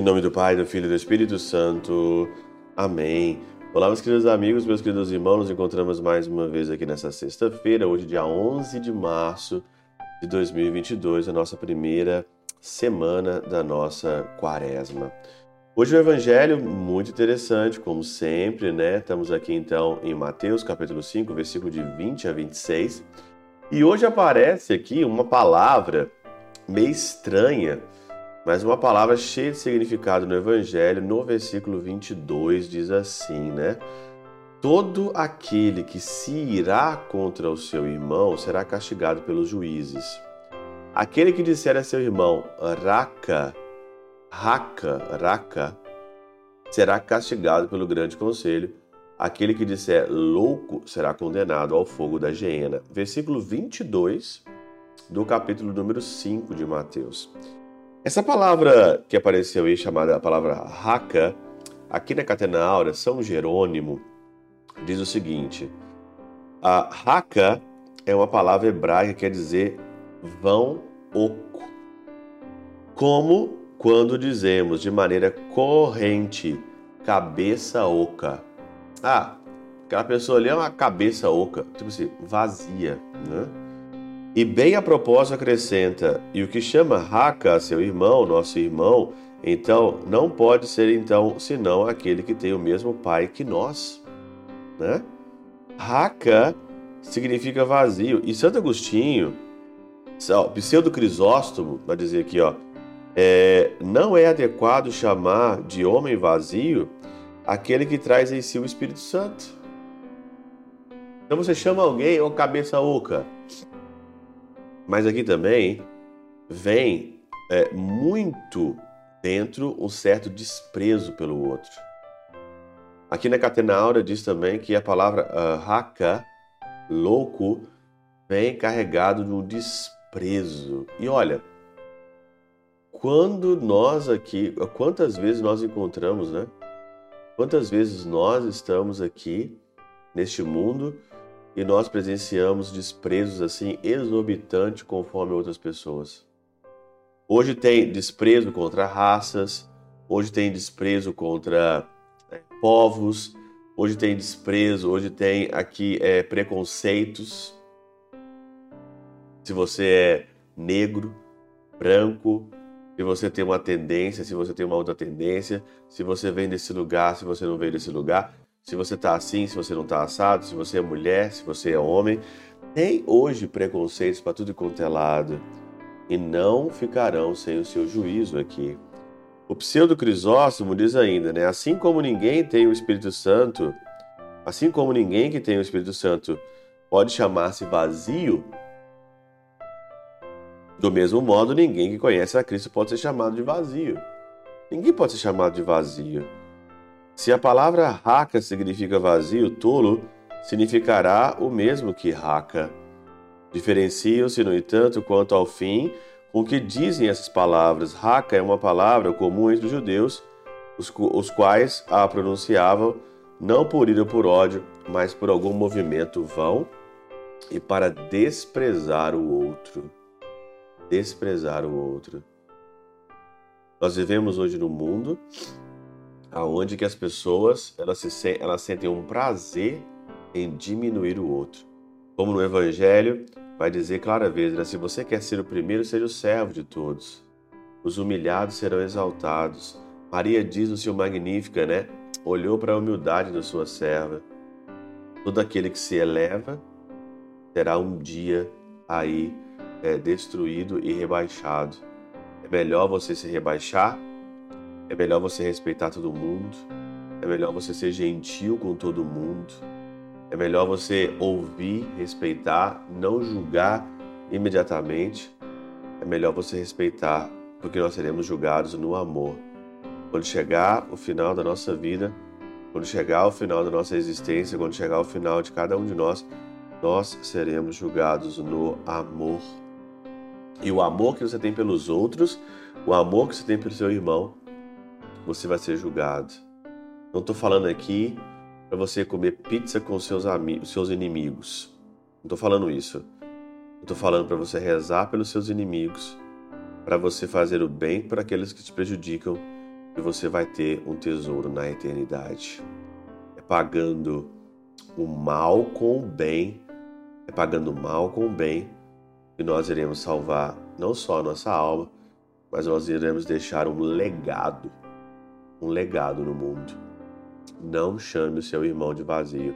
Em nome do Pai, do Filho e do Espírito Santo. Amém. Olá, meus queridos amigos, meus queridos irmãos, nos encontramos mais uma vez aqui nessa sexta-feira, hoje, dia 11 de março de 2022, a nossa primeira semana da nossa quaresma. Hoje o evangelho muito interessante, como sempre, né? Estamos aqui então em Mateus, capítulo 5, versículo de 20 a 26. E hoje aparece aqui uma palavra meio estranha, mas uma palavra cheia de significado no Evangelho, no versículo 22, diz assim, né? Todo aquele que se irá contra o seu irmão será castigado pelos juízes. Aquele que disser a seu irmão, raca, raca, raca, será castigado pelo grande conselho. Aquele que disser louco será condenado ao fogo da geena. Versículo 22 do capítulo número 5 de Mateus. Essa palavra que apareceu aí, chamada a palavra raca, aqui na Catena Aura, São Jerônimo diz o seguinte: a raca é uma palavra hebraica que quer dizer vão oco. Como quando dizemos de maneira corrente, cabeça oca. Ah, aquela pessoa ali é uma cabeça oca, tipo assim, vazia, né? E bem a propósito acrescenta: e o que chama Raca seu irmão, nosso irmão, então não pode ser então senão aquele que tem o mesmo pai que nós, né? Raca significa vazio. E Santo Agostinho, pseudo Crisóstomo, vai dizer aqui, ó, é, não é adequado chamar de homem vazio aquele que traz em si o Espírito Santo. Então você chama alguém, ou cabeça oca, mas aqui também vem é, muito dentro um certo desprezo pelo outro. Aqui na Catena Aura diz também que a palavra uh, haka, louco, vem carregado de um desprezo. E olha, quando nós aqui, quantas vezes nós encontramos, né? Quantas vezes nós estamos aqui neste mundo e nós presenciamos desprezos assim exorbitantes conforme outras pessoas. Hoje tem desprezo contra raças, hoje tem desprezo contra é, povos, hoje tem desprezo, hoje tem aqui é, preconceitos. Se você é negro, branco, se você tem uma tendência, se você tem uma outra tendência, se você vem desse lugar, se você não veio desse lugar, se você está assim, se você não está assado, se você é mulher, se você é homem. Tem hoje preconceitos para tudo quanto é lado e não ficarão sem o seu juízo aqui. O pseudo Crisóstomo diz ainda, né? Assim como ninguém tem o Espírito Santo, assim como ninguém que tem o Espírito Santo pode chamar-se vazio, do mesmo modo ninguém que conhece a Cristo pode ser chamado de vazio. Ninguém pode ser chamado de vazio. Se a palavra raca significa vazio, tolo significará o mesmo que raca. Diferenciam-se, no entanto, quanto ao fim com que dizem essas palavras. Raca é uma palavra comum entre os judeus, os, os quais a pronunciavam não por ira ou por ódio, mas por algum movimento vão e para desprezar o outro. Desprezar o outro. Nós vivemos hoje no mundo aonde que as pessoas elas, se, elas sentem um prazer em diminuir o outro. Como no Evangelho vai dizer clara vez, né? se você quer ser o primeiro, seja o servo de todos. Os humilhados serão exaltados. Maria diz no seu Magnífica, né? Olhou para a humildade da sua serva. Todo aquele que se eleva terá um dia aí é, destruído e rebaixado. É melhor você se rebaixar é melhor você respeitar todo mundo. É melhor você ser gentil com todo mundo. É melhor você ouvir, respeitar, não julgar imediatamente. É melhor você respeitar, porque nós seremos julgados no amor. Quando chegar o final da nossa vida, quando chegar o final da nossa existência, quando chegar o final de cada um de nós, nós seremos julgados no amor. E o amor que você tem pelos outros, o amor que você tem pelo seu irmão, você vai ser julgado. Não estou falando aqui para você comer pizza com seus amigos, seus inimigos. Não estou falando isso. Estou falando para você rezar pelos seus inimigos, para você fazer o bem para aqueles que te prejudicam e você vai ter um tesouro na eternidade. É pagando o mal com o bem, é pagando mal com o bem que nós iremos salvar não só a nossa alma, mas nós iremos deixar um legado, um legado no mundo. Não chame o seu irmão de vazio,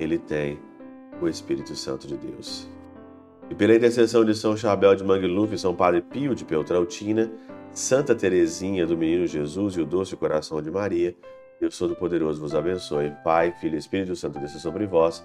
ele tem o Espírito Santo de Deus. E pela intercessão de São Chabel de Mangluf, São Padre Pio de Peltrautina, Santa Teresinha do Menino Jesus e o Doce Coração de Maria, Deus Todo-Poderoso vos abençoe. Pai, Filho e Espírito Santo desça sobre vós